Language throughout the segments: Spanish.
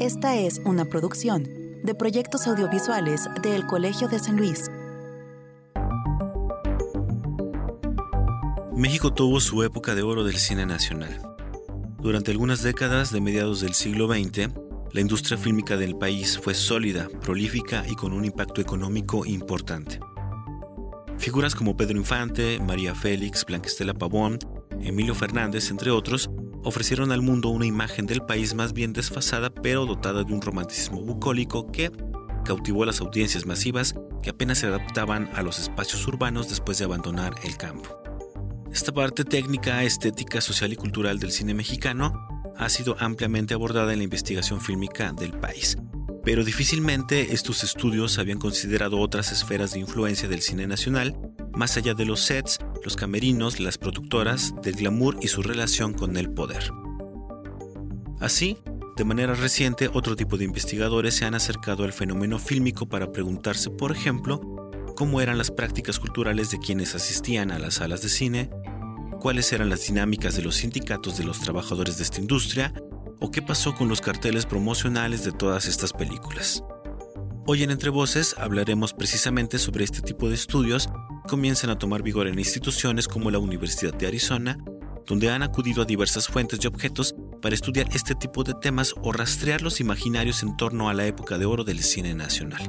Esta es una producción de proyectos audiovisuales del Colegio de San Luis. México tuvo su época de oro del cine nacional. Durante algunas décadas de mediados del siglo XX, la industria fílmica del país fue sólida, prolífica y con un impacto económico importante. Figuras como Pedro Infante, María Félix, Blanquestela Pavón, Emilio Fernández, entre otros, ofrecieron al mundo una imagen del país más bien desfasada pero dotada de un romanticismo bucólico que cautivó a las audiencias masivas que apenas se adaptaban a los espacios urbanos después de abandonar el campo. Esta parte técnica, estética, social y cultural del cine mexicano ha sido ampliamente abordada en la investigación fílmica del país, pero difícilmente estos estudios habían considerado otras esferas de influencia del cine nacional, más allá de los sets, los camerinos, las productoras, del glamour y su relación con el poder. Así, de manera reciente, otro tipo de investigadores se han acercado al fenómeno fílmico para preguntarse, por ejemplo, cómo eran las prácticas culturales de quienes asistían a las salas de cine, cuáles eran las dinámicas de los sindicatos de los trabajadores de esta industria o qué pasó con los carteles promocionales de todas estas películas. Hoy en Entre Voces hablaremos precisamente sobre este tipo de estudios comienzan a tomar vigor en instituciones como la Universidad de Arizona, donde han acudido a diversas fuentes y objetos para estudiar este tipo de temas o rastrear los imaginarios en torno a la época de oro del cine nacional.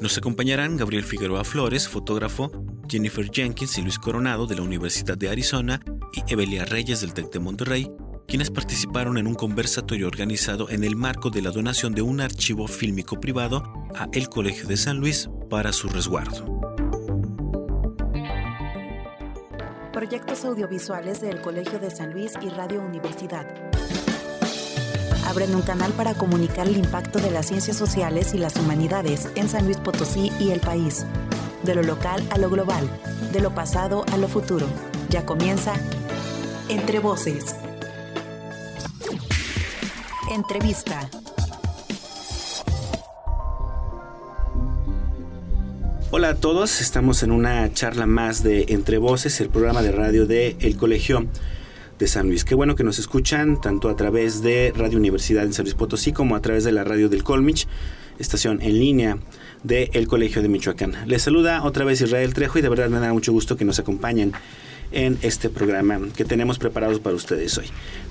Nos acompañarán Gabriel Figueroa Flores, fotógrafo, Jennifer Jenkins y Luis Coronado de la Universidad de Arizona y Evelia Reyes del TEC de Monterrey, quienes participaron en un conversatorio organizado en el marco de la donación de un archivo fílmico privado a el Colegio de San Luis para su resguardo. Proyectos audiovisuales del Colegio de San Luis y Radio Universidad abren un canal para comunicar el impacto de las ciencias sociales y las humanidades en San Luis Potosí y el país. De lo local a lo global, de lo pasado a lo futuro. Ya comienza Entre Voces. Entrevista. Hola a todos, estamos en una charla más de Entre Voces, el programa de radio de El Colegio de San Luis. Qué bueno que nos escuchan tanto a través de Radio Universidad en San Luis Potosí como a través de la radio del Colmich, estación en línea del Colegio de Michoacán. Les saluda otra vez Israel Trejo y de verdad me da mucho gusto que nos acompañen en este programa que tenemos preparados para ustedes hoy.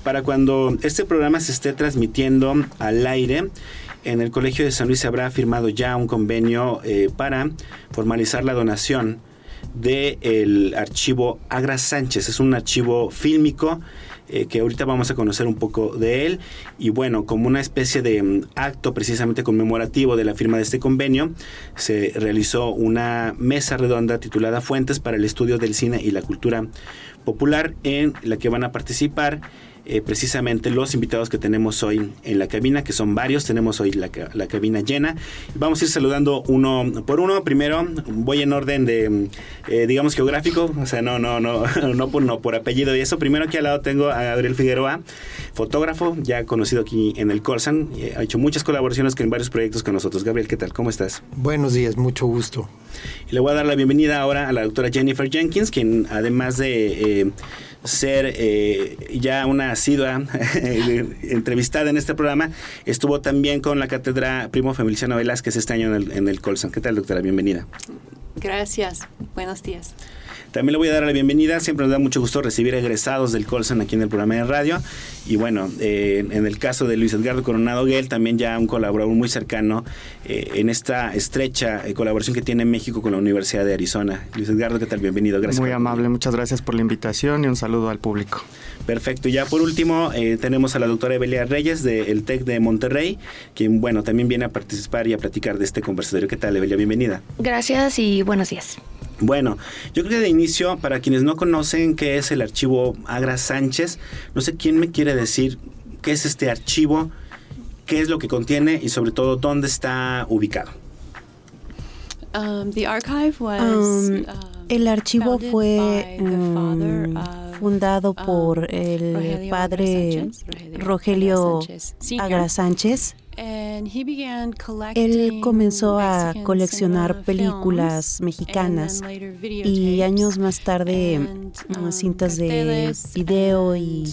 Para cuando este programa se esté transmitiendo al aire, en el Colegio de San Luis se habrá firmado ya un convenio eh, para formalizar la donación del archivo Agra Sánchez. Es un archivo fílmico eh, que ahorita vamos a conocer un poco de él. Y bueno, como una especie de mm, acto precisamente conmemorativo de la firma de este convenio, se realizó una mesa redonda titulada Fuentes para el Estudio del Cine y la Cultura Popular, en la que van a participar eh, precisamente los invitados que tenemos hoy en la cabina, que son varios, tenemos hoy la, cabina llena. Vamos a ir saludando uno por uno. Primero, voy en orden de, eh, digamos, geográfico, o sea, no, no, no, no por, no por apellido y eso. Primero aquí al lado tengo a Gabriel Figueroa, fotógrafo, ya conocido aquí en el Corsan, eh, ha hecho muchas colaboraciones en varios proyectos con nosotros. Gabriel, ¿qué tal? ¿Cómo estás? Buenos días, mucho gusto. Y le voy a dar la bienvenida ahora a la doctora Jennifer Jenkins, quien además de ser eh, ya una asidua entrevistada en este programa, estuvo también con la cátedra Primo Feliciano Velázquez este año en el, en el Colson. ¿Qué tal, doctora? Bienvenida. Gracias. Buenos días. También le voy a dar la bienvenida. Siempre nos da mucho gusto recibir egresados del Colson aquí en el programa de radio. Y bueno, eh, en el caso de Luis Edgardo Coronado Guel, también ya un colaborador muy cercano eh, en esta estrecha eh, colaboración que tiene México con la Universidad de Arizona. Luis Edgardo, ¿qué tal? Bienvenido. Gracias. Muy amable, muchas gracias por la invitación y un saludo al público. Perfecto. Y ya por último tenemos a la doctora Evelia Reyes del TEC de Monterrey, quien bueno, también viene a participar y a platicar de este conversatorio. ¿Qué tal, Evelia? Bienvenida. Gracias y buenos días. Bueno, yo creo que de inicio, para quienes no conocen qué es el archivo Agra Sánchez, no sé quién me quiere decir qué es este archivo, qué es lo que contiene y sobre todo dónde está ubicado. Um, um, el archivo fue um, fundado por el padre Rogelio Agra Sánchez él comenzó a coleccionar películas mexicanas y años más tarde cintas de video y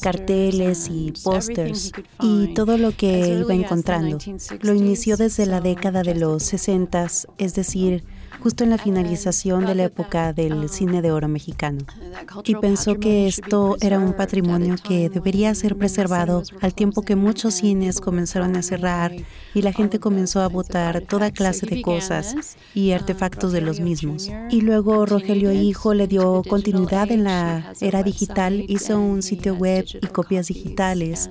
carteles y pósters y todo lo que iba encontrando. Lo inició desde la década de los 60, es decir, justo en la finalización de la época del cine de oro mexicano. Y pensó que esto era un patrimonio que debería ser preservado al tiempo que muchos cines comenzaron a cerrar y la gente comenzó a botar toda clase de cosas y artefactos de los mismos. Y luego Rogelio Hijo le dio continuidad en la era digital, hizo un sitio web y copias digitales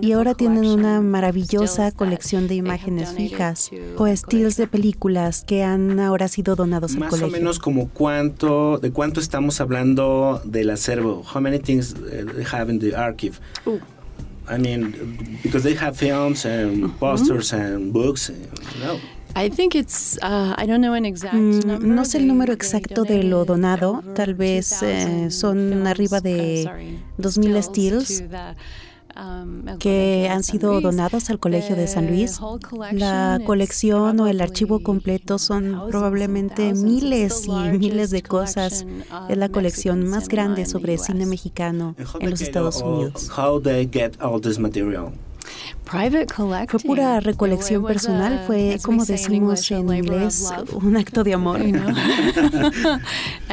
y ahora tienen una maravillosa colección de imágenes fijas o estilos de películas que han ahora sido donados Más al colegio. o menos como cuánto, de cuánto estamos hablando del acervo. How many things uh, they have in the archive? Ooh. I mean, because they have films and posters and books. No. I think it's, uh, I don't know an exact Mm, number. no sé el número exacto de lo donado, over tal vez eh, 2,000 son arriba uh, de sorry, 2,000 stills que han sido donados al Colegio de San Luis. La colección o el archivo completo son probablemente miles y miles de cosas. Es la colección más grande sobre cine mexicano en they los get Estados all- Unidos. Fue pura recolección personal, fue como decimos en inglés, un acto de amor.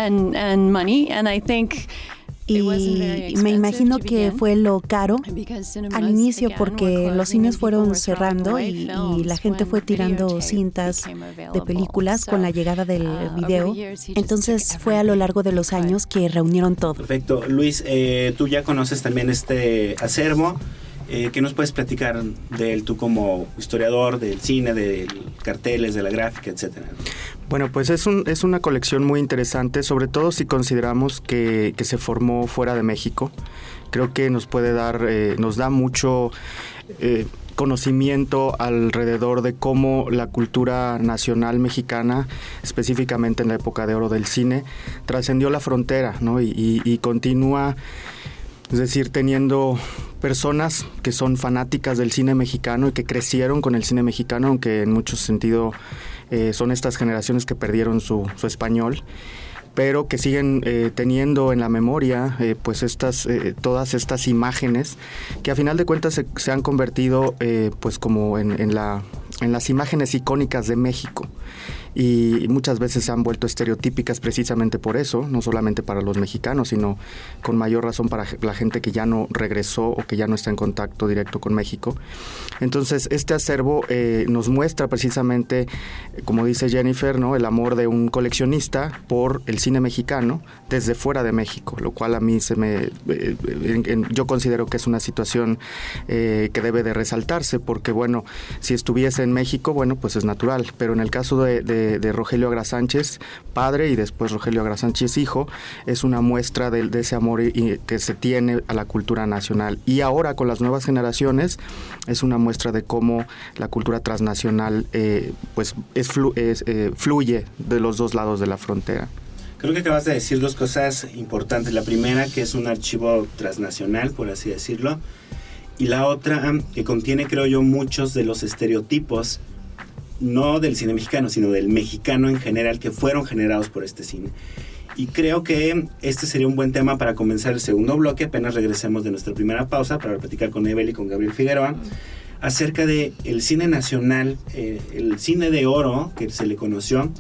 Y expensive me imagino que fue lo caro al inicio porque were los closing cines and fueron people were throwing cerrando y, la gente fue tirando cintas de películas con la So, llegada del uh, video. Entonces fue a lo largo de los años que reunieron todo. Perfecto. Luis, eh, tú ya conoces también este acervo. Eh, ¿Qué nos puedes platicar de él tú como historiador del cine, de carteles, de la gráfica, etcétera? Bueno, pues es, un, es una colección muy interesante, sobre todo si consideramos que, que se formó fuera de México. Creo que nos puede dar, eh, nos da mucho eh, conocimiento alrededor de cómo la cultura nacional mexicana, específicamente en la época de oro del cine, trascendió la frontera ¿no? y, y- y continúa, es decir, teniendo personas que son fanáticas del cine mexicano y que crecieron con el cine mexicano, aunque en muchos sentidos eh, son estas generaciones que perdieron su, español pero que siguen eh, teniendo en la memoria eh, pues estas todas estas imágenes que a final de cuentas se, han convertido pues como en las imágenes icónicas de México y muchas veces se han vuelto estereotípicas precisamente por eso, no solamente para los mexicanos, sino con mayor razón para la gente que ya no regresó o que ya no está en contacto directo con México. Entonces, este acervo eh, nos muestra precisamente, como dice Jennifer, ¿no? el amor de un coleccionista por el cine mexicano desde fuera de México, lo cual a mí se me, eh, en- en- yo considero que es una situación eh, que debe de resaltarse, porque bueno, si estuviese en México, bueno, pues es natural, pero en el caso de, de- Rogelio Agra Sánchez, padre, y después Rogelio Agra Sánchez, hijo, es una muestra de, de ese amor y- que se tiene a la cultura nacional. Y ahora con las nuevas generaciones es una muestra de cómo la cultura transnacional eh, pues es flu- es, eh, fluye de los dos lados de la frontera. Creo que acabas de decir dos cosas importantes. La primera, que es un archivo transnacional, por así decirlo. Y la otra, que contiene, creo yo, muchos de los estereotipos, no del cine mexicano, sino del mexicano en general, que fueron generados por este cine. Y creo que este sería un buen tema para comenzar el segundo bloque, apenas regresemos de nuestra primera pausa, para platicar con Evel y con Gabriel Figueroa, acerca de el cine nacional, eh, el cine de oro, que se le conoció,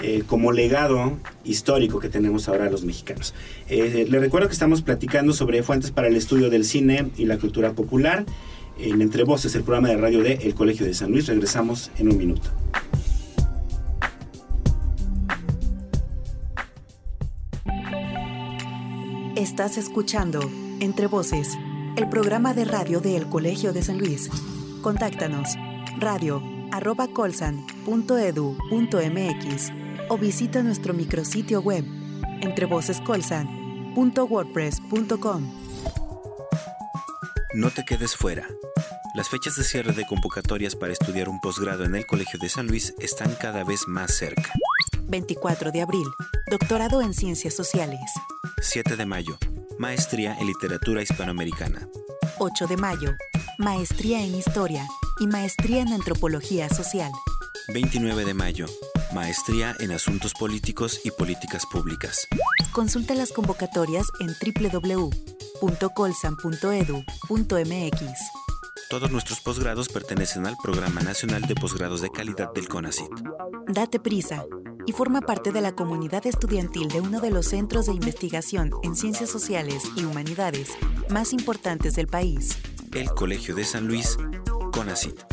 eh, como legado histórico que tenemos ahora los mexicanos. Eh, le recuerdo que estamos platicando sobre fuentes para el estudio del cine y la cultura popular en Entre Voces, el programa de radio de El Colegio de San Luis. Regresamos en un minuto. Estás escuchando Entre Voces, el programa de radio de El Colegio de San Luis. Contáctanos radio arroba colsan.edu.mx o visita nuestro micrositio web entrevocescolsan.wordpress.com. No te quedes fuera. Las fechas de cierre de convocatorias para estudiar un posgrado en el Colegio de San Luis están cada vez más cerca. 24 de abril, doctorado en Ciencias Sociales. 7 de mayo, maestría en literatura hispanoamericana. 8 de mayo, maestría en Historia y maestría en Antropología Social. 29 de mayo, maestría en asuntos políticos y políticas públicas. Consulta las convocatorias en www.colsan.edu.mx. Todos nuestros posgrados pertenecen al Programa Nacional de Posgrados de Calidad del CONACYT. Date prisa y forma parte de la comunidad estudiantil de uno de los centros de investigación en ciencias sociales y humanidades más importantes del país. El Colegio de San Luis, CONACYT.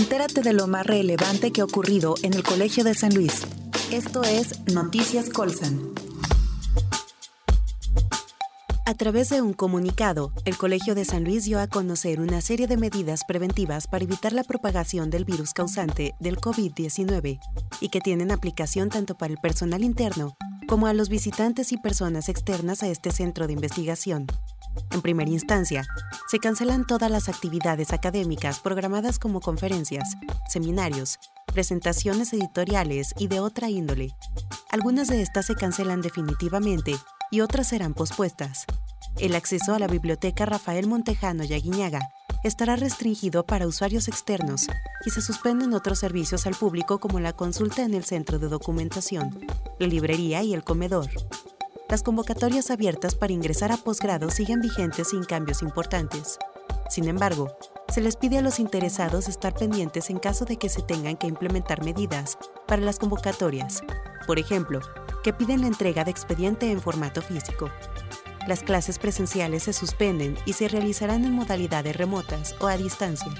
Entérate de lo más relevante que ha ocurrido en el Colegio de San Luis. Esto es Noticias Colsan. A través de un comunicado, el Colegio de San Luis dio a conocer una serie de medidas preventivas para evitar la propagación del virus causante del COVID-19 y que tienen aplicación tanto para el personal interno como a los visitantes y personas externas a este centro de investigación. En primera instancia, se cancelan todas las actividades académicas programadas como conferencias, seminarios, presentaciones editoriales y de otra índole. Algunas de estas se cancelan definitivamente y otras serán pospuestas. El acceso a la biblioteca Rafael Montejano y Aguiñaga estará restringido para usuarios externos y se suspenden otros servicios al público como la consulta en el centro de documentación, la librería y el comedor. Las convocatorias abiertas para ingresar a posgrado siguen vigentes sin cambios importantes. Sin embargo, se les pide a los interesados estar pendientes en caso de que se tengan que implementar medidas para las convocatorias. Por ejemplo, que piden la entrega de expediente en formato físico. Las clases presenciales se suspenden y se realizarán en modalidades remotas o a distancia.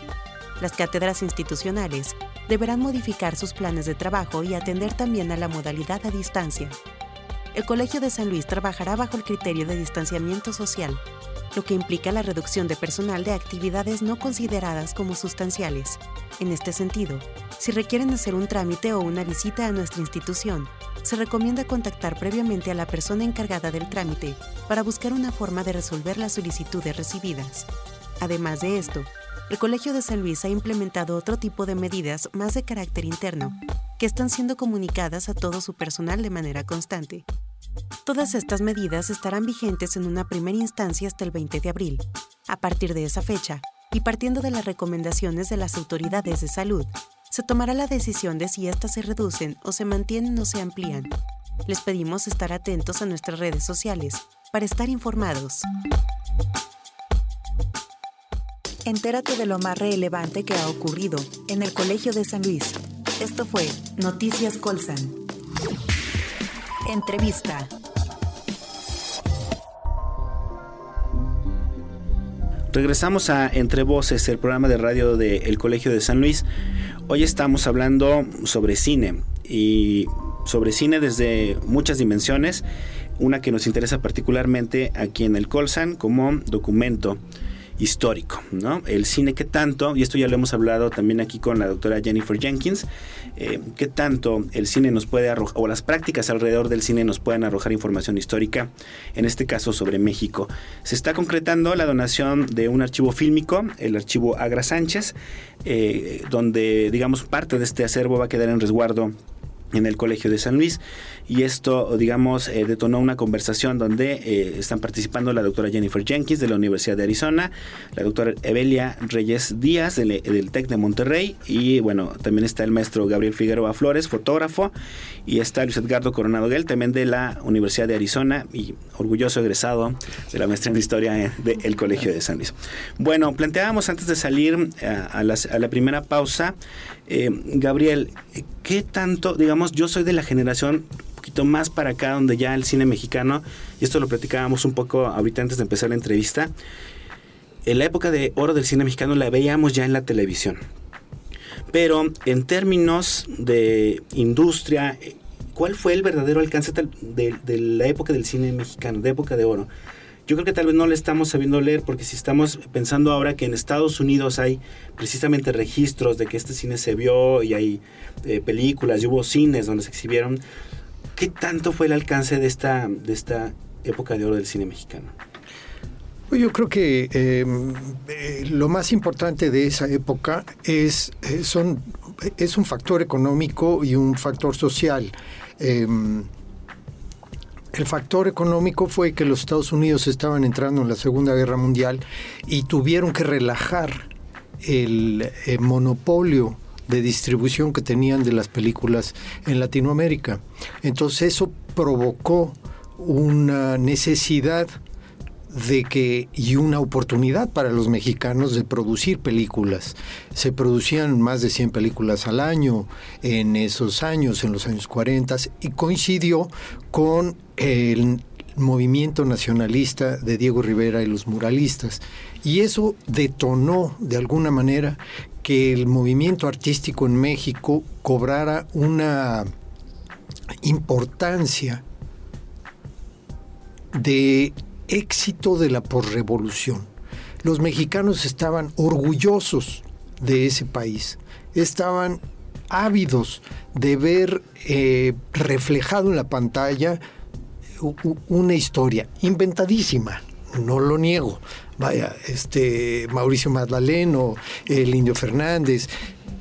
Las cátedras institucionales deberán modificar sus planes de trabajo y atender también a la modalidad a distancia. El Colegio de San Luis trabajará bajo el criterio de distanciamiento social, lo que implica la reducción de personal de actividades no consideradas como sustanciales. En este sentido, si requieren hacer un trámite o una visita a nuestra institución, se recomienda contactar previamente a la persona encargada del trámite para buscar una forma de resolver las solicitudes recibidas. Además de esto, el Colegio de San Luis ha implementado otro tipo de medidas más de carácter interno, que están siendo comunicadas a todo su personal de manera constante. Todas estas medidas estarán vigentes en una primera instancia hasta el 20 de abril. A partir de esa fecha, y partiendo de las recomendaciones de las autoridades de salud, se tomará la decisión de si éstas se reducen o se mantienen o se amplían. Les pedimos estar atentos a nuestras redes sociales para estar informados. Entérate de lo más relevante que ha ocurrido en el Colegio de San Luis. Esto fue Noticias Colsan. Entrevista. Regresamos a Entre Voces, el programa de radio del Colegio de San Luis. Hoy estamos hablando sobre cine y sobre cine desde muchas dimensiones. Una que nos interesa particularmente aquí en el Colsan como documento histórico, ¿no? El cine que tanto, y esto ya lo hemos hablado también aquí con la doctora Jennifer Jenkins, eh, que tanto el cine nos puede arrojar, o las prácticas alrededor del cine nos pueden arrojar información histórica, en este caso sobre México. Se está concretando la donación de un archivo fílmico, el archivo Agra Sánchez, eh, donde, digamos, parte de este acervo va a quedar en resguardo en el Colegio de San Luis y esto, digamos, eh, detonó una conversación donde eh, están participando la doctora Jennifer Jenkins de la Universidad de Arizona, la doctora Evelia Reyes Díaz del, del TEC de Monterrey y bueno, también está el maestro Gabriel Figueroa Flores, fotógrafo, y está Luis Edgardo Coronado Guel, también de la Universidad de Arizona y orgulloso egresado de la maestría en Historia del Colegio de San Luis. Bueno, planteábamos antes de salir eh, a, a la primera pausa, Gabriel, ¿qué tanto, digamos, yo soy de la generación poquito más para acá, donde ya el cine mexicano, y esto lo platicábamos un poco ahorita antes de empezar la entrevista, en la época de oro del cine mexicano la veíamos ya en la televisión. Pero en términos de industria, ¿cuál fue el verdadero alcance de, de, la época del cine mexicano, de época de oro? Yo creo que tal vez no le estamos sabiendo leer porque si estamos pensando ahora que en Estados Unidos hay precisamente registros de que este cine se vio y hay eh, películas y hubo cines donde se exhibieron, ¿Qué tanto fue el alcance de esta, de esta época de oro del cine mexicano? Pues yo creo que em, eh, lo más importante de esa época es, eh, es un factor económico y un factor social. Em, el factor económico fue que los Estados Unidos estaban entrando en la Segunda Guerra Mundial y tuvieron que relajar el eh, monopolio de distribución que tenían de las películas en Latinoamérica. Entonces eso provocó una necesidad de que y una oportunidad para los mexicanos de producir películas. Se producían más de 100 películas al año en esos años, en los años 40, y coincidió con el movimiento nacionalista de Diego Rivera y los muralistas. Y eso detonó de alguna manera que el movimiento artístico en México cobrara una importancia de éxito de la posrevolución. Los mexicanos estaban orgullosos de ese país, estaban ávidos de ver eh, reflejado en la pantalla una historia inventadísima, no lo niego. Vaya, este Mauricio Magdaleno, el Indio Fernández,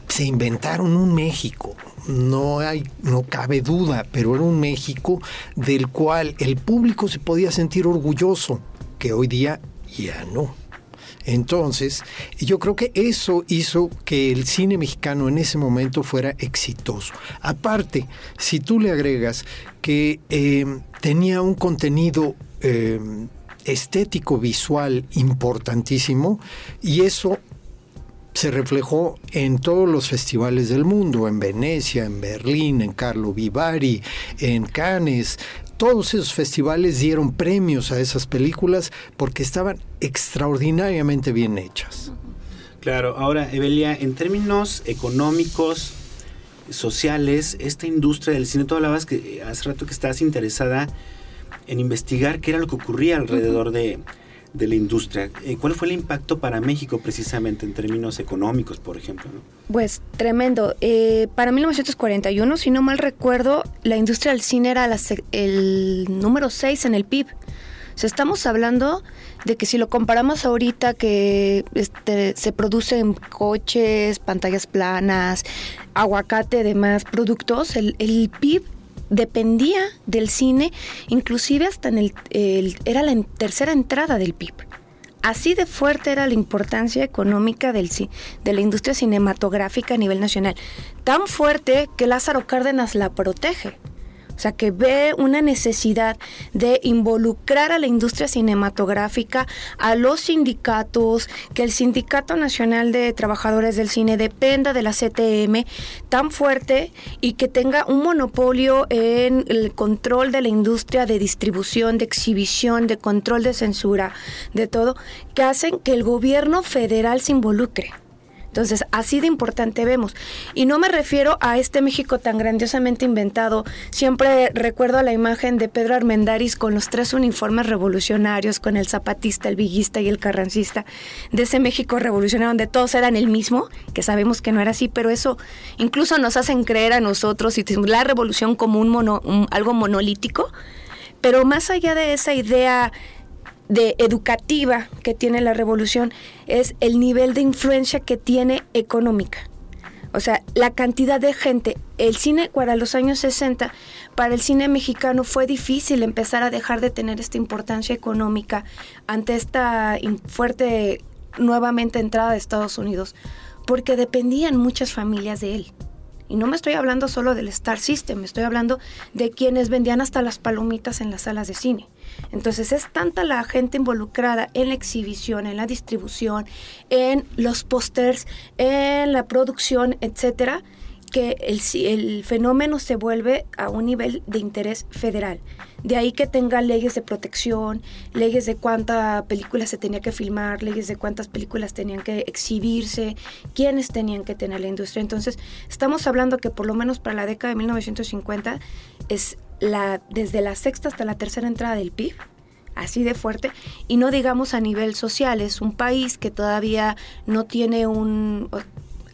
se inventaron un México, no hay, no cabe duda, pero era un México del cual el público se podía sentir orgulloso, que hoy día ya no. Entonces, yo creo que eso hizo que el cine mexicano en ese momento fuera exitoso. Aparte, si tú le agregas que eh, tenía un contenido eh, estético visual importantísimo, y eso se reflejó en todos los festivales del mundo, en Venecia, en Berlín, en Carlo Vivari, en Cannes. Todos esos festivales dieron premios a esas películas porque estaban extraordinariamente bien hechas. Claro, ahora Evelia, en términos económicos, sociales, esta industria del cine, tú hablabas que hace rato que estás interesada en investigar qué era lo que ocurría alrededor de, de la industria. Eh, ¿Cuál fue el impacto para México precisamente en términos económicos, por ejemplo? Pues tremendo. Eh, para 1941, si no mal recuerdo, la industria del cine era el número 6 en el PIB. O sea, estamos hablando de que si lo comparamos ahorita que este, se producen coches, pantallas planas, aguacate, demás productos, el, el PIB dependía del cine, inclusive hasta en el, era la tercera entrada del PIB. Así de fuerte era la importancia económica del, de la industria cinematográfica a nivel nacional. Tan fuerte que Lázaro Cárdenas la protege. O sea, que ve una necesidad de involucrar a la industria cinematográfica, a los sindicatos, que el Sindicato Nacional de Trabajadores del Cine dependa de la CTM tan fuerte y que tenga un monopolio en el control de la industria de distribución, de exhibición, de control de censura, de todo, que hacen que el gobierno federal se involucre. Entonces, así de importante vemos. Y no me refiero a este México tan grandiosamente inventado. Siempre recuerdo la imagen de Pedro Armendáriz con los tres uniformes revolucionarios, con el zapatista, el viguista y el carrancista, de ese México revolucionario donde todos eran el mismo, que sabemos que no era así, pero eso incluso nos hacen creer a nosotros y la revolución como un, mono, algo monolítico. Pero más allá de esa idea de educativa que tiene la revolución es el nivel de influencia que tiene económica. O sea, la cantidad de gente. El cine para los años 60, para el cine mexicano fue difícil empezar a dejar de tener esta importancia económica ante esta fuerte nuevamente entrada de Estados Unidos, porque dependían muchas familias de él. Y no me estoy hablando solo del Star System, estoy hablando de quienes vendían hasta las palomitas en las salas de cine. Entonces es tanta la gente involucrada en la exhibición, en la distribución, en los pósters, en la producción, etcétera, que el, el, fenómeno se vuelve a un nivel de interés federal. De ahí que tenga leyes de protección, leyes de cuánta película se tenía que filmar, leyes de cuántas películas tenían que exhibirse, quiénes tenían que tener la industria. Entonces, estamos hablando que por lo menos para la década de 1950 es la, desde la sexta hasta la tercera entrada del PIB, así de fuerte, y no digamos a nivel social, es un país que todavía no tiene un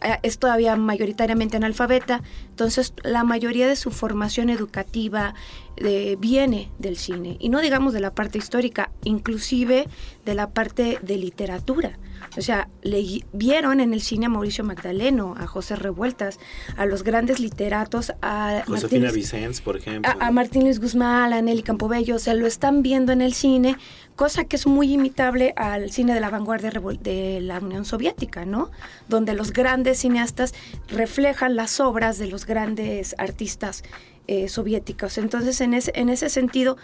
eh, es todavía mayoritariamente analfabeta, entonces la mayoría de su formación educativa eh, viene del cine, y no digamos de la parte histórica, inclusive de la parte de literatura. O sea, le vieron en el cine a Mauricio Magdaleno, a José Revueltas, a los grandes literatos, a Josefina Vicens, por ejemplo. A, Martín Luis Guzmán, a Nelly Campobello, o sea, lo están viendo en el cine, cosa que es muy imitable al cine de la vanguardia de la Unión Soviética, ¿no? Donde los grandes cineastas reflejan las obras de los grandes artistas eh, soviéticos. Entonces, en ese, en ese sentido,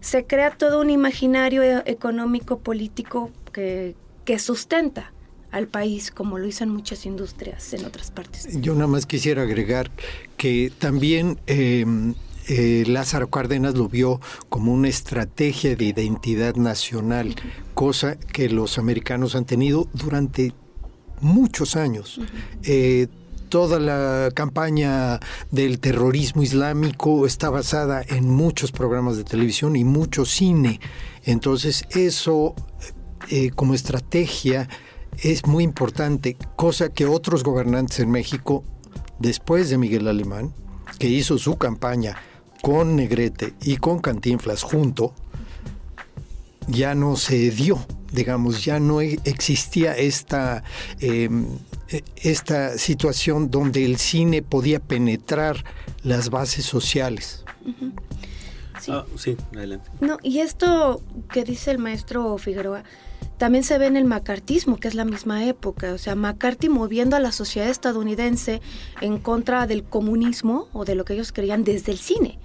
se crea todo un imaginario e, económico, político que, que sustenta al país, como lo hizo en muchas industrias en otras partes. Yo nada más quisiera agregar que también em, eh, Lázaro Cárdenas lo vio como una estrategia de identidad nacional, cosa que los americanos han tenido durante muchos años. Eh, toda la campaña del terrorismo islámico está basada en muchos programas de televisión y mucho cine. Entonces eso eh, como estrategia es muy importante, cosa que otros gobernantes en México, después de Miguel Alemán, que hizo su campaña con Negrete y con Cantinflas junto, ya no se dio, digamos, ya no existía esta, em, esta situación donde el cine podía penetrar las bases sociales. sí. Ah, sí, adelante. No, y esto que dice el maestro Figueroa, también se ve en el macartismo, que es la misma época. O sea, McCarthy moviendo a la sociedad estadounidense en contra del comunismo o de lo que ellos creían desde el cine.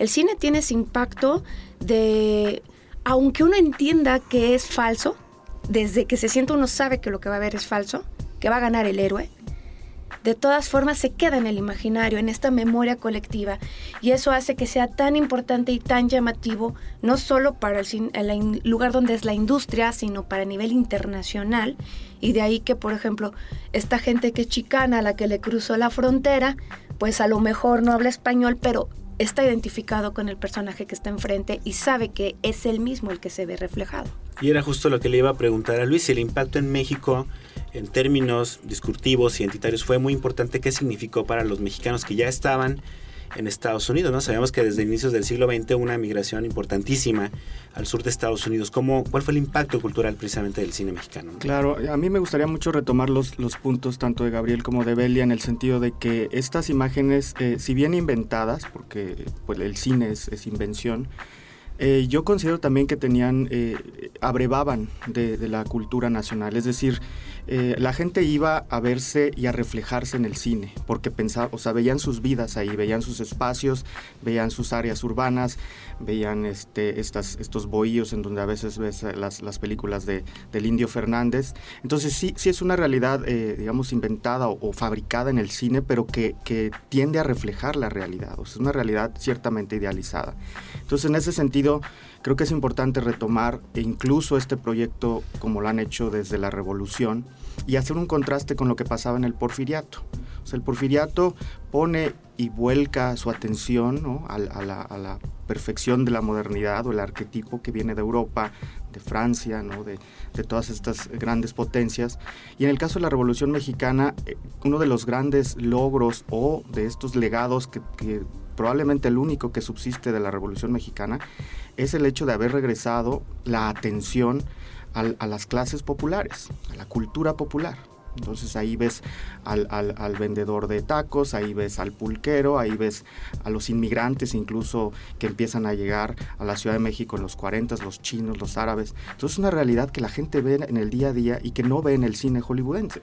El cine tiene ese impacto de, aunque uno entienda que es falso, desde que se siente uno sabe que lo que va a ver es falso, que va a ganar el héroe, de todas formas se queda en el imaginario, en esta memoria colectiva. Y eso hace que sea tan importante y tan llamativo, no solo para el, lugar donde es la industria, sino para nivel internacional. Y de ahí que, por ejemplo, esta gente que es chicana, a la que le cruzó la frontera, pues a lo mejor no habla español, pero está identificado con el personaje que está enfrente y sabe que es él mismo el que se ve reflejado. Y era justo lo que le iba a preguntar a Luis, el impacto en México en términos discursivos, identitarios, fue muy importante qué significó para los mexicanos que ya estaban en Estados Unidos. ¿no? Sabemos que desde inicios del siglo XX una migración importantísima al sur de Estados Unidos. ¿Cómo, ¿Cuál fue el impacto cultural precisamente del cine mexicano? Claro, a mí me gustaría mucho retomar los, los puntos tanto de Gabriel como de Belia en el sentido de que estas imágenes, eh, si bien inventadas, porque pues, el cine es, es invención, eh, yo considero también que tenían, eh, abrevaban de, la cultura nacional, es decir, eh, la gente iba a verse y a reflejarse en el cine, porque pensaba, o sea, veían sus vidas ahí, veían sus espacios, veían sus áreas urbanas, veían este, estas, estos bohíos en donde a veces ves las, las películas de, del Indio Fernández. Entonces sí, sí es una realidad, digamos, inventada o, fabricada en el cine, pero que, que tiende a reflejar la realidad, o sea, es una realidad ciertamente idealizada. Entonces en ese sentido, creo que es importante retomar e incluso este proyecto como lo han hecho desde la revolución y hacer un contraste con lo que pasaba en el porfiriato. O sea, el porfiriato pone y vuelca su atención a, la, perfección de la modernidad o el arquetipo que viene de Europa, de Francia, ¿no? de, todas estas grandes potencias. Y en el caso de la Revolución Mexicana, eh, uno de los grandes logros o de estos legados que, que probablemente el único que subsiste de la Revolución Mexicana, es el hecho de haber regresado la atención a las clases populares, a la cultura popular. Entonces ahí ves al, vendedor de tacos, ahí ves al pulquero, ahí ves a los inmigrantes incluso que empiezan a llegar a la Ciudad de México en los 40, los chinos, los árabes. Entonces es una realidad que la gente ve en el día a día y que no ve en el cine hollywoodense.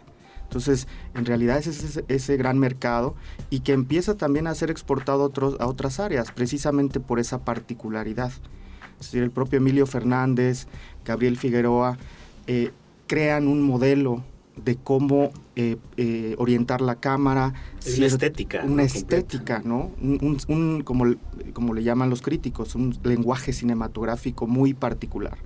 Entonces, en realidad es ese, ese, gran mercado y que empieza también a ser exportado a, otros, a otras áreas, precisamente por esa particularidad. Es decir, el propio Emilio Fernández, Gabriel Figueroa, eh, crean un modelo de cómo eh, eh, orientar la cámara. Es una estética. Una estética, ¿no? Un, como, como le llaman los críticos, un lenguaje cinematográfico muy particular.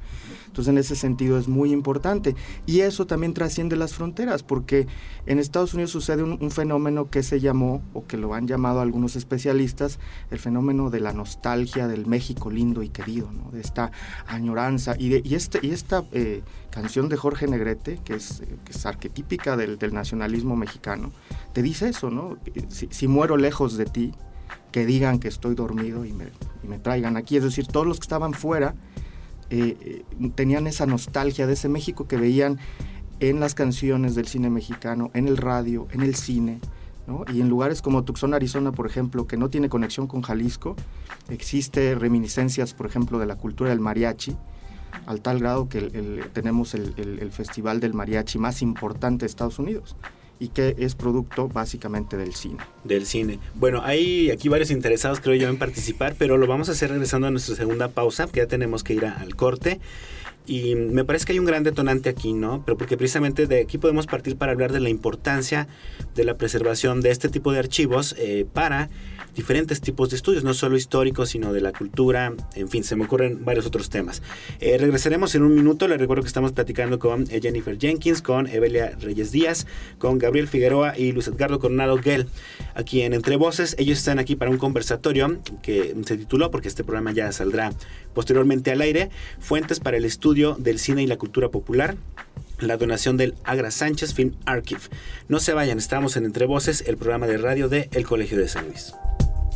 Entonces en ese sentido es muy importante. Y eso también trasciende las fronteras, porque en Estados Unidos sucede un, fenómeno que se llamó, o que lo han llamado algunos especialistas, el fenómeno de la nostalgia del México lindo y querido, ¿no? de esta añoranza. Y, de, y, este, y esta eh, canción de Jorge Negrete, que es, que es arquetípica del, nacionalismo mexicano, te dice eso, ¿no? Si, si muero lejos de ti, que digan que estoy dormido y me, y me, traigan aquí. Es decir, todos los que estaban fuera eh, eh, tenían esa nostalgia de ese México que veían en las canciones del cine mexicano, en el radio, en el cine. Y en lugares como Tucson, Arizona, por ejemplo, que no tiene conexión con Jalisco, existe reminiscencias, por ejemplo, de la cultura del mariachi, al tal grado que tenemos el, el, festival del mariachi más importante de Estados Unidos y que es producto básicamente del cine. Del cine. Bueno, hay aquí varios interesados creo yo en participar, pero lo vamos a hacer regresando a nuestra segunda pausa, que ya tenemos que ir al corte. Y me parece que hay un gran detonante aquí, ¿no? Pero porque precisamente de aquí podemos partir para hablar de la importancia de la preservación de este tipo de archivos eh, para diferentes tipos de estudios, no solo históricos, sino de la cultura, en fin, se me ocurren varios otros temas. Eh, regresaremos en un minuto, les recuerdo que estamos platicando con eh, Jennifer Jenkins, con Evelia Reyes Díaz, con Gabriel Figueroa y Luis Edgardo Coronado Gell, aquí en Entre Voces. Ellos están aquí para un conversatorio que se tituló, porque este programa ya saldrá posteriormente al aire, Fuentes para el Estudio del Cine y la Cultura Popular la donación del Agra Sánchez Film Archive. No se vayan, estamos en Entre Voces, el programa de radio de El Colegio de San Luis.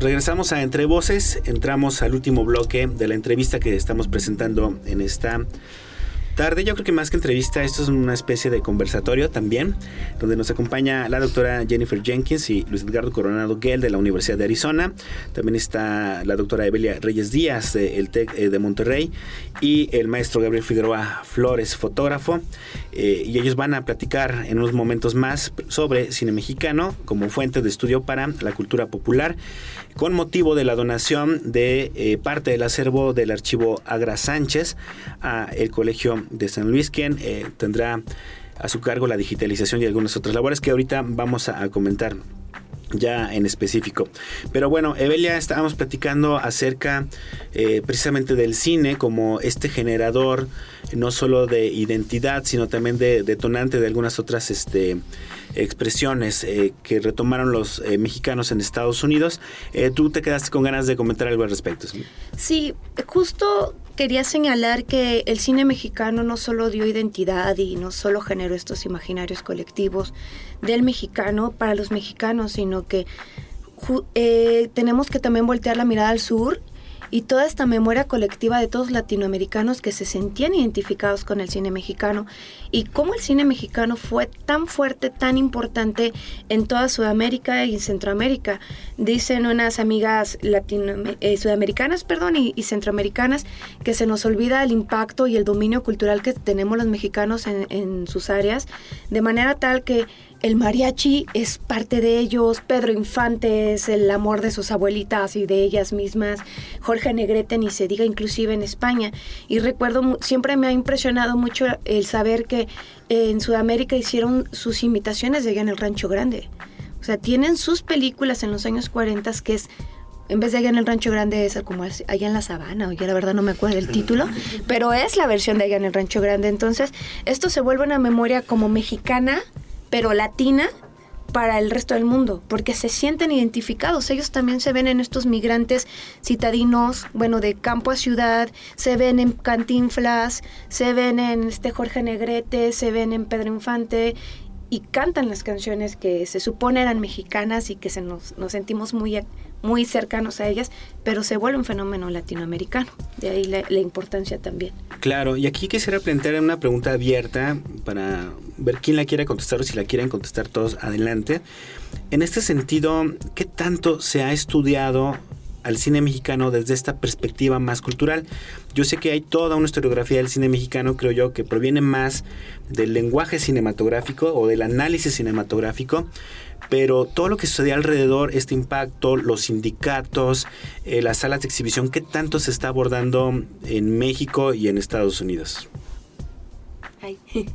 Regresamos a Entre Voces, entramos al último bloque de la entrevista que estamos presentando en esta tarde. Yo creo que más que entrevista, esto es una especie de conversatorio también, donde nos acompaña la doctora Jennifer Jenkins y Luis Edgardo Coronado Gell de la Universidad de Arizona. También está la doctora Evelia Reyes Díaz del TEC eh, de Monterrey y el maestro Gabriel Figueroa Flores, fotógrafo. Eh, y ellos van a platicar en unos momentos más sobre cine mexicano como fuente de estudio para la cultura popular con motivo de la donación de eh, parte del acervo del archivo Agra Sánchez a el Colegio de San Luis, quien eh, tendrá a su cargo la digitalización y algunas otras labores que ahorita vamos a, comentar ya en específico. Pero bueno, Evelia, estábamos platicando acerca eh, precisamente del cine como este generador no solo de identidad, sino también de detonante de algunas otras este, expresiones eh, que retomaron los eh, mexicanos en Estados Unidos. Eh, tú te quedaste con ganas de comentar algo al respecto. ¿sí? justo quería señalar que el cine mexicano no solo dio identidad y no solo generó estos imaginarios colectivos del mexicano para los mexicanos, sino que tenemos que también voltear la mirada al sur y toda esta memoria colectiva de todos latinoamericanos que se sentían identificados con el cine mexicano y cómo el cine mexicano fue tan fuerte, tan importante en toda Sudamérica y Centroamérica. Dicen unas amigas eh, sudamericanas perdón, y, centroamericanas que se nos olvida el impacto y el dominio cultural que tenemos los mexicanos en sus áreas, de manera tal que el mariachi es parte de ellos, Pedro Infante es el amor de sus abuelitas y de ellas mismas, Jorge Negrete ni se diga inclusive en España. Y recuerdo, siempre me ha impresionado mucho el saber que en Sudamérica hicieron sus imitaciones de allá en el Rancho Grande. O sea, tienen sus películas en los años 40 que es en vez de allá en el Rancho Grande es como allá en la sabana, oye, la verdad no me acuerdo del título, pero es la versión de allá en el Rancho Grande. Entonces, esto se vuelve una memoria como mexicana, pero latina para el resto del mundo, porque se sienten identificados. Ellos también se ven en estos migrantes citadinos, bueno, de campo a ciudad, se ven en Cantinflas, se ven en este Jorge Negrete, se ven en Pedro Infante y cantan las canciones que se supone eran mexicanas y que se nos, nos sentimos muy, muy cercanos a ellas, pero se vuelve un fenómeno latinoamericano. De ahí la, la importancia también. Claro, y aquí quisiera plantear una pregunta abierta para ver quién la quiere contestar o si la quieren contestar todos, adelante. En este sentido, ¿qué tanto se ha estudiado al cine mexicano desde esta perspectiva más cultural. Yo sé que hay toda una historiografía del cine mexicano, creo yo, que proviene más del lenguaje cinematográfico o del análisis cinematográfico, pero todo lo que sucede alrededor, este impacto, los sindicatos, eh, las salas de exhibición, ¿qué tanto se está abordando en México y en Estados Unidos?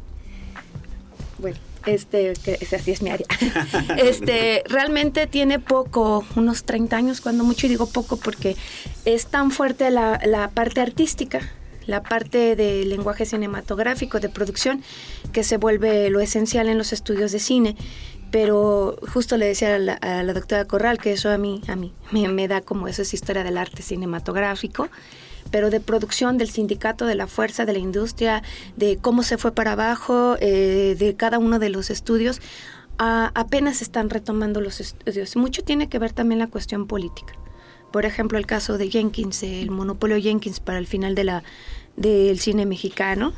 Bueno, este, que así es mi área. este, realmente tiene poco, unos 30 años, cuando mucho, y digo poco porque es tan fuerte la, la parte artística, la parte del lenguaje cinematográfico, de producción, que se vuelve lo esencial en los estudios de cine. Pero justo le decía a la, a la doctora Corral que eso a mí, a mí me, me da como eso es historia del arte cinematográfico pero de producción del sindicato, de la fuerza, de la industria, de cómo se fue para abajo, eh, de cada uno de los estudios. apenas están retomando los estudios. Mucho tiene que ver también la cuestión política. Por ejemplo, el caso de Jenkins, el monopolio Jenkins para el final de la, del cine mexicano,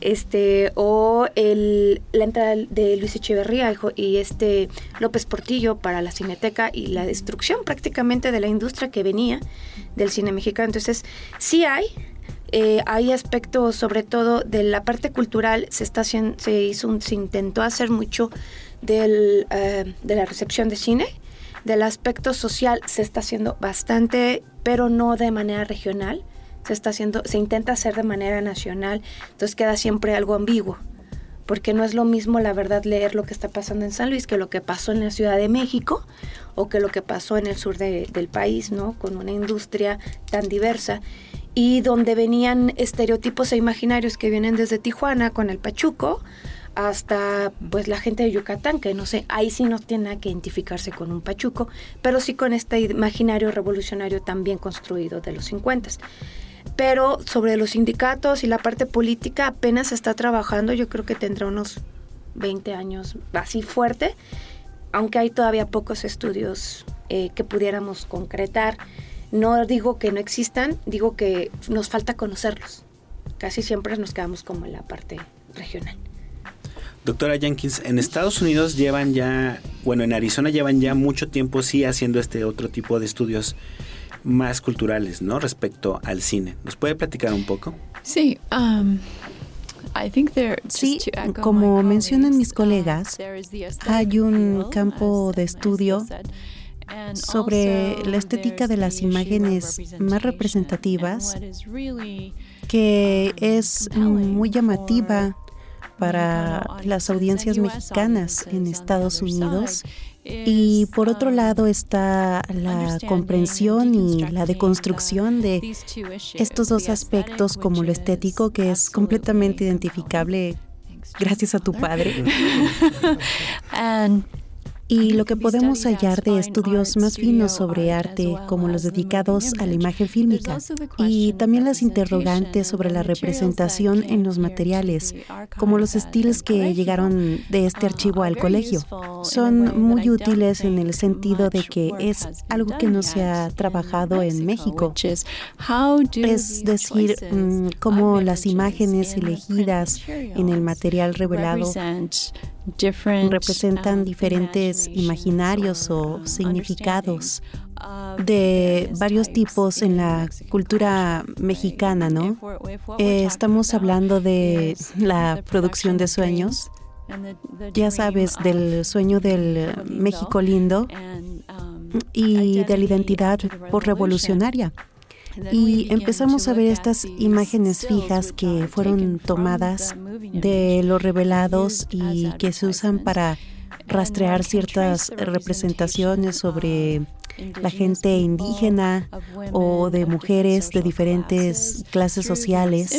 este o el, la entrada de Luis Echeverría y este López Portillo para la Cineteca y la destrucción prácticamente de la industria que venía del cine mexicano. Entonces, sí hay, eh, hay aspectos, sobre todo de la parte cultural, se está se hizo, se intentó hacer mucho del, eh, de la recepción de cine. Del aspecto social se está haciendo bastante, pero no de manera regional. Se está haciendo, se intenta hacer de manera nacional, entonces queda siempre algo ambiguo, porque no es lo mismo la verdad leer lo que está pasando en San Luis que lo que pasó en la Ciudad de México o que lo que pasó en el sur del país, ¿no? Con una industria tan diversa y donde venían estereotipos e imaginarios que vienen desde Tijuana con el Pachuco hasta pues la gente de Yucatán, que no sé, ahí sí no tiene que identificarse con un pachuco, pero sí con este imaginario revolucionario tan bien construido de los 50. Pero sobre los sindicatos y la parte política apenas está trabajando, yo creo que tendrá unos 20 años así fuerte, aunque hay todavía pocos estudios eh, que pudiéramos concretar. No digo que no existan, digo que nos falta conocerlos. Casi siempre nos quedamos como en la parte regional. Doctora Jenkins, en Estados Unidos llevan ya, bueno, en Arizona llevan ya mucho tiempo sí haciendo este otro tipo de estudios más culturales, ¿no? Respecto al cine. ¿Nos puede platicar un poco? Sí. Um, sí, como mencionan mis um, colegas, hay un campo de estudio sobre la estética de las imágenes más representativas que es muy llamativa para las audiencias mexicanas en Estados Unidos. Y por otro lado está la comprensión y la deconstrucción de estos dos aspectos como lo estético, que es completamente identificable gracias a tu padre. y lo que podemos hallar de estudios más finos sobre arte, como los dedicados a la imagen fílmica, y también las interrogantes sobre la representación en los materiales, como los estilos que llegaron de este archivo al colegio. Son muy útiles en el sentido de que es algo que no se ha trabajado en México. Es decir, mm, cómo las imágenes elegidas en el material revelado representan um, diferentes imaginarios o significados de varios tipos en la cultura mexicana, ¿no? Eh, estamos hablando de la producción de sueños, ya sabes, del sueño del México lindo um, y de la identidad por revolucionaria. Y empezamos a ver estas imágenes fijas que fueron tomadas de los revelados y que se usan para rastrear ciertas representaciones sobre la gente indígena o de mujeres de diferentes clases sociales.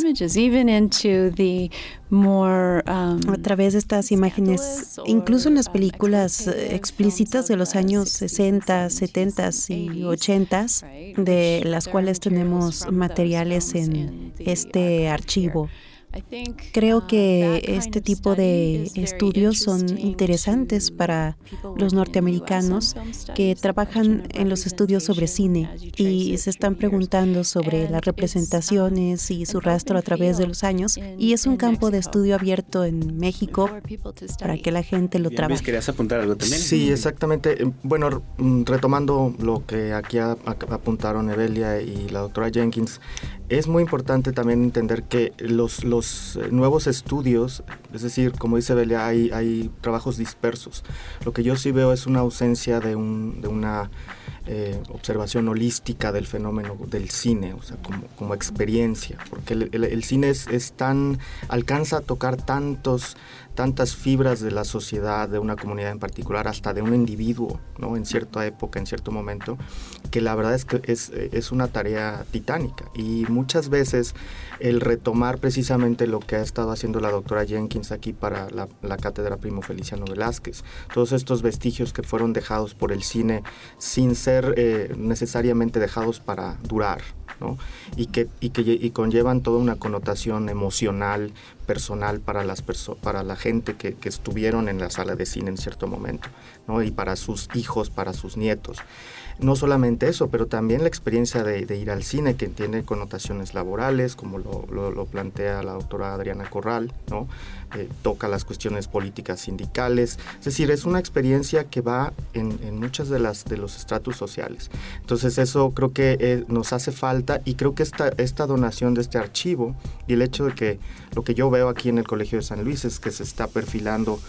Um, a través de estas imágenes, incluso en las películas explícitas de los años 60, 70 y 80, de las cuales tenemos materiales en este archivo. Creo que uh, este tipo de estudios son interesantes para los norteamericanos que trabajan en los estudios sobre cine y se están preguntando sobre las representaciones y su rastro a través de los años. Y es un campo de estudio abierto en México para que la gente lo trabaje. ¿Querías apuntar algo también? Sí, exactamente. Eh, bueno, mm, retomando lo que aquí apuntaron Evelia y la doctora Jenkins, es muy importante también entender que los, los eh, nuevos estudios, es decir, como dice Belia, hay, hay trabajos dispersos. Lo que yo sí veo es una ausencia de, un, de una eh, observación holística del fenómeno del cine, o sea, como, como experiencia, porque el, el, cine es, es, tan, alcanza a tocar tantos tantas fibras de la sociedad, de una comunidad en particular, hasta de un individuo, ¿no? En cierta época, en cierto momento, que la verdad es que es, es una tarea titánica. Y muchas veces el retomar precisamente lo que ha estado haciendo la doctora Jenkins aquí para la, la cátedra Primo Feliciano Velázquez, todos estos vestigios que fueron dejados por el cine sin ser eh, necesariamente dejados para durar, Y que, y que y conllevan toda una connotación emocional, personal para, las para la gente que, que, estuvieron en la sala de cine en cierto momento, ¿no? Y para sus hijos, para sus nietos. No solamente eso, pero también la experiencia de, ir al cine, que tiene connotaciones laborales, como lo, plantea la doctora Adriana Corral, ¿no? Eh, toca las cuestiones políticas sindicales, es decir, es una experiencia que va en, muchas de, las, de los estratos sociales. Entonces eso creo que eh, nos hace falta y creo que esta, esta donación de este archivo y el hecho de que lo que yo veo aquí en el Colegio de San Luis es que se está perfilando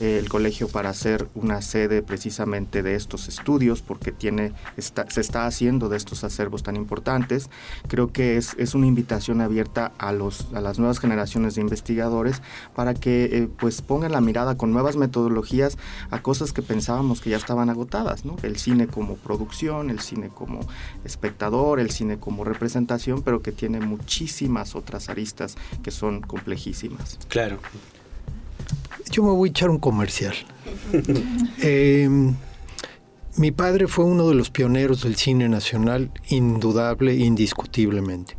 el colegio para hacer una sede precisamente de estos estudios, porque tiene, se está haciendo de estos acervos tan importantes. Creo que es, es una invitación abierta a, los, a las nuevas generaciones de investigadores para que eh, pues pongan la mirada con nuevas metodologías a cosas que pensábamos que ya estaban agotadas, ¿no? El cine como producción, el cine como espectador, el cine como representación, pero que tiene muchísimas otras aristas que son complejísimas. Claro. Yo me voy a echar un comercial. Em, mi padre fue uno de los pioneros del cine nacional, indudable, indiscutiblemente.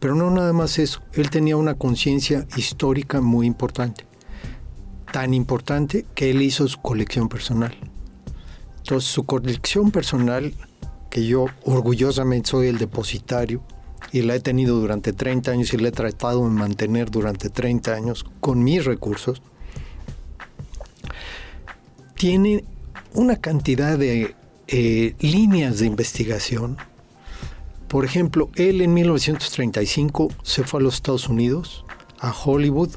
Pero no nada más eso, él tenía una conciencia histórica muy importante. Tan importante que él hizo su colección personal. Entonces su colección personal, que yo orgullosamente soy el depositario, y la he tenido durante 30 años y la he tratado de mantener durante 30 años con mis recursos, tiene una cantidad de eh, líneas de investigación. Por ejemplo, él en 1935 se fue a los Estados Unidos, a Hollywood,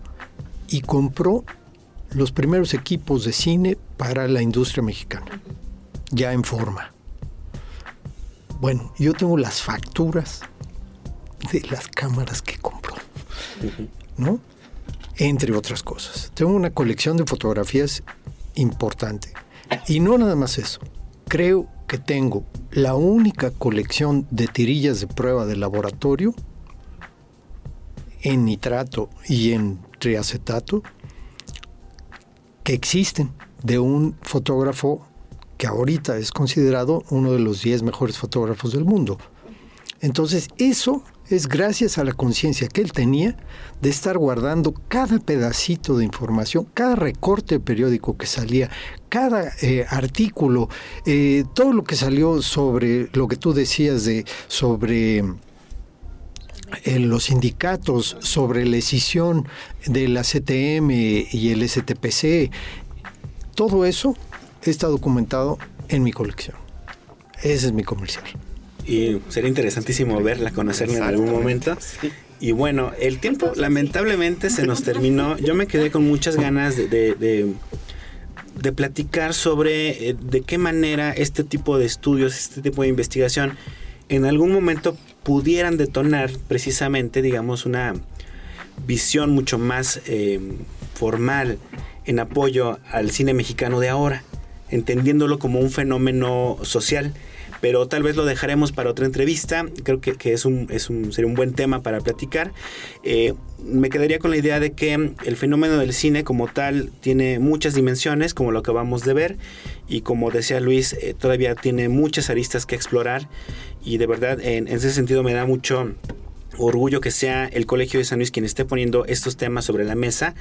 y compró los primeros equipos de cine para la industria mexicana, ya en forma. Bueno, yo tengo las facturas de las cámaras que compró, ¿no? Entre otras cosas. Tengo una colección de fotografías importante. Y no nada más eso. Creo que tengo la única colección de tirillas de prueba de laboratorio en nitrato y en triacetato que existen de un fotógrafo que ahorita es considerado uno de los 10 mejores fotógrafos del mundo. Entonces, eso es gracias a la conciencia que él tenía de estar guardando cada pedacito de información, cada recorte periódico que salía, cada eh, artículo, eh, todo lo que salió sobre lo que tú decías de sobre eh, los sindicatos, sobre la decisión de la CTM y el STPC, todo eso está documentado en mi colección. Ese es mi comercial y sería interesantísimo verla, conocerla en algún momento. Y bueno, el tiempo lamentablemente se nos terminó. Yo me quedé con muchas ganas de, de, platicar sobre eh, de qué manera este tipo de estudios, este tipo de investigación, en algún momento pudieran detonar precisamente, digamos, una visión mucho más eh, formal en apoyo al cine mexicano de ahora, entendiéndolo como un fenómeno social pero tal vez lo dejaremos para otra entrevista. Creo que, es un, es un, sería un buen tema para platicar. Eh, me quedaría con la idea de que el fenómeno del cine como tal tiene muchas dimensiones, como lo acabamos de ver, y como decía Luis, eh, todavía tiene muchas aristas que explorar, y de verdad en ese sentido me da mucho orgullo que sea el Colegio de San Luis quien esté poniendo estos temas sobre la mesa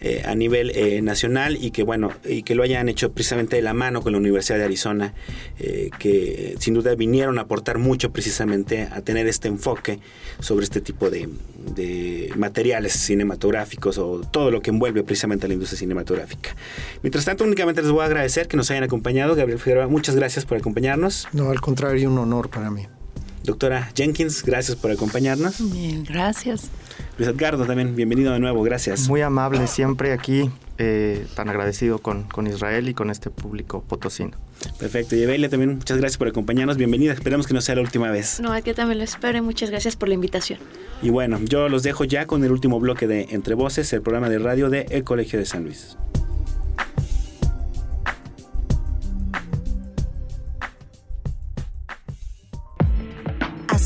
eh, a nivel eh, nacional y que bueno y que lo hayan hecho precisamente de la mano con la Universidad de Arizona eh, que sin duda vinieron a aportar mucho precisamente a tener este enfoque sobre este tipo de, de materiales cinematográficos o todo lo que envuelve precisamente a la industria cinematográfica. Mientras tanto únicamente les voy a agradecer que nos hayan acompañado Gabriel Figueroa muchas gracias por acompañarnos. No al contrario un honor para mí. Doctora Jenkins, gracias por acompañarnos. Bien, gracias. Luis Edgardo también, bienvenido de nuevo, gracias. Muy amable siempre aquí, eh, tan agradecido con, con, Israel y con este público potosino. Perfecto, y Evelia también, muchas gracias por acompañarnos, bienvenida, esperemos que no sea la última vez. No, que también lo espero y muchas gracias por la invitación. Y bueno, yo los dejo ya con el último bloque de Entre Voces, el programa de radio de El Colegio de San Luis.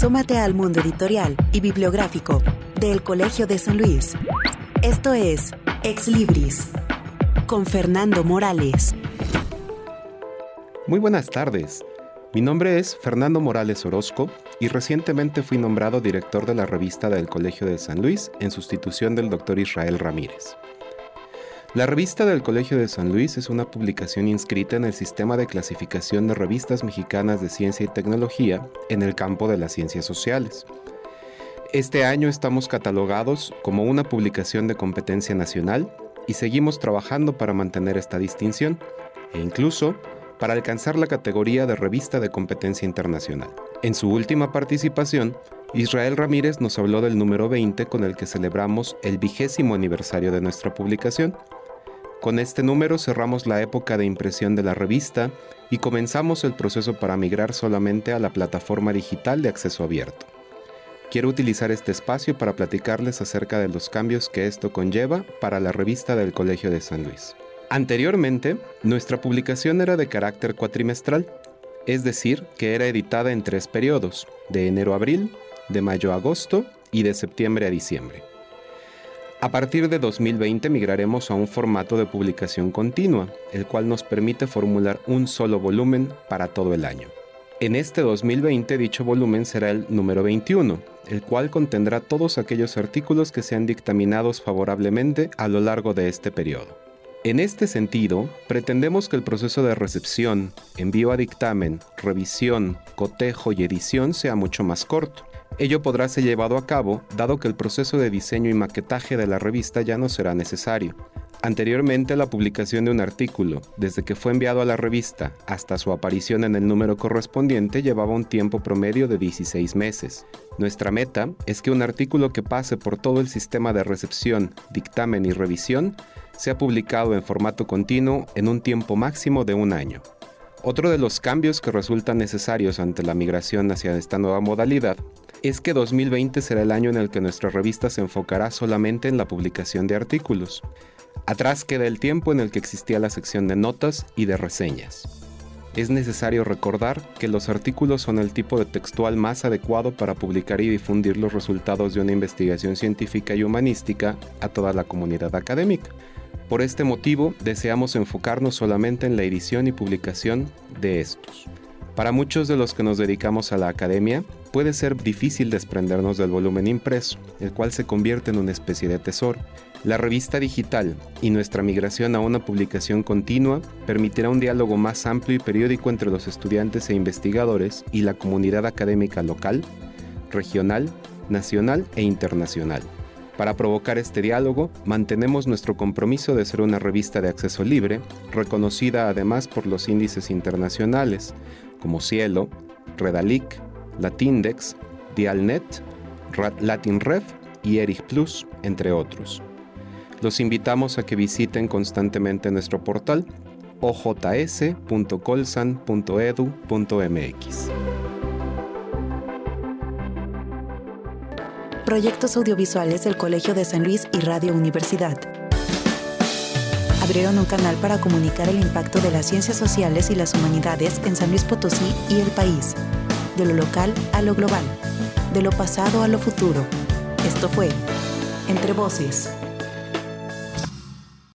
Asómate al mundo editorial y bibliográfico del Colegio de San Luis. Esto es Ex Libris con Fernando Morales. Muy buenas tardes. Mi nombre es Fernando Morales Orozco y recientemente fui nombrado director de la revista del Colegio de San Luis en sustitución del doctor Israel Ramírez. La revista del Colegio de San Luis es una publicación inscrita en el sistema de clasificación de revistas mexicanas de ciencia y tecnología en el campo de las ciencias sociales. Este año estamos catalogados como una publicación de competencia nacional y seguimos trabajando para mantener esta distinción e incluso para alcanzar la categoría de revista de competencia internacional. En su última participación, Israel Ramírez nos habló del número 20 con el que celebramos el vigésimo aniversario de nuestra publicación con este número cerramos la época de impresión de la revista y comenzamos el proceso para migrar solamente a la plataforma digital de acceso abierto. Quiero utilizar este espacio para platicarles acerca de los cambios que esto conlleva para la revista del Colegio de San Luis. Anteriormente, nuestra publicación era de carácter cuatrimestral, es decir, que era editada en tres periodos, de enero a abril, de mayo a agosto y de septiembre a diciembre. A partir de 2020 migraremos a un formato de publicación continua, el cual nos permite formular un solo volumen para todo el año. En este 2020 dicho volumen será el número 21, el cual contendrá todos aquellos artículos que sean dictaminados favorablemente a lo largo de este periodo. En este sentido, pretendemos que el proceso de recepción, envío a dictamen, revisión, cotejo y edición sea mucho más corto, Ello podrá ser llevado a cabo dado que el proceso de diseño y maquetaje de la revista ya no será necesario. Anteriormente la publicación de un artículo, desde que fue enviado a la revista hasta su aparición en el número correspondiente, llevaba un tiempo promedio de 16 meses. Nuestra meta es que un artículo que pase por todo el sistema de recepción, dictamen y revisión sea publicado en formato continuo en un tiempo máximo de un año. Otro de los cambios que resultan necesarios ante la migración hacia esta nueva modalidad es que 2020 será el año en el que nuestra revista se enfocará solamente en la publicación de artículos. Atrás queda el tiempo en el que existía la sección de notas y de reseñas. Es necesario recordar que los artículos son el tipo de textual más adecuado para publicar y difundir los resultados de una investigación científica y humanística a toda la comunidad académica. Por este motivo, deseamos enfocarnos solamente en la edición y publicación de estos. Para muchos de los que nos dedicamos a la academia, puede ser difícil desprendernos del volumen impreso, el cual se convierte en una especie de tesoro. La revista digital y nuestra migración a una publicación continua permitirá un diálogo más amplio y periódico entre los estudiantes e investigadores y la comunidad académica local, regional, nacional e internacional. Para provocar este diálogo, mantenemos nuestro compromiso de ser una revista de acceso libre, reconocida además por los índices internacionales, como Cielo, Redalic, Latindex, Dialnet, LatinRef y Erich Plus, entre otros. Los invitamos a que visiten constantemente nuestro portal ojs.colsan.edu.mx. Proyectos audiovisuales del Colegio de San Luis y Radio Universidad abrieron un canal para comunicar el impacto de las ciencias sociales y las humanidades en San Luis Potosí y el país, de lo local a lo global, de lo pasado a lo futuro. Esto fue Entre Voces.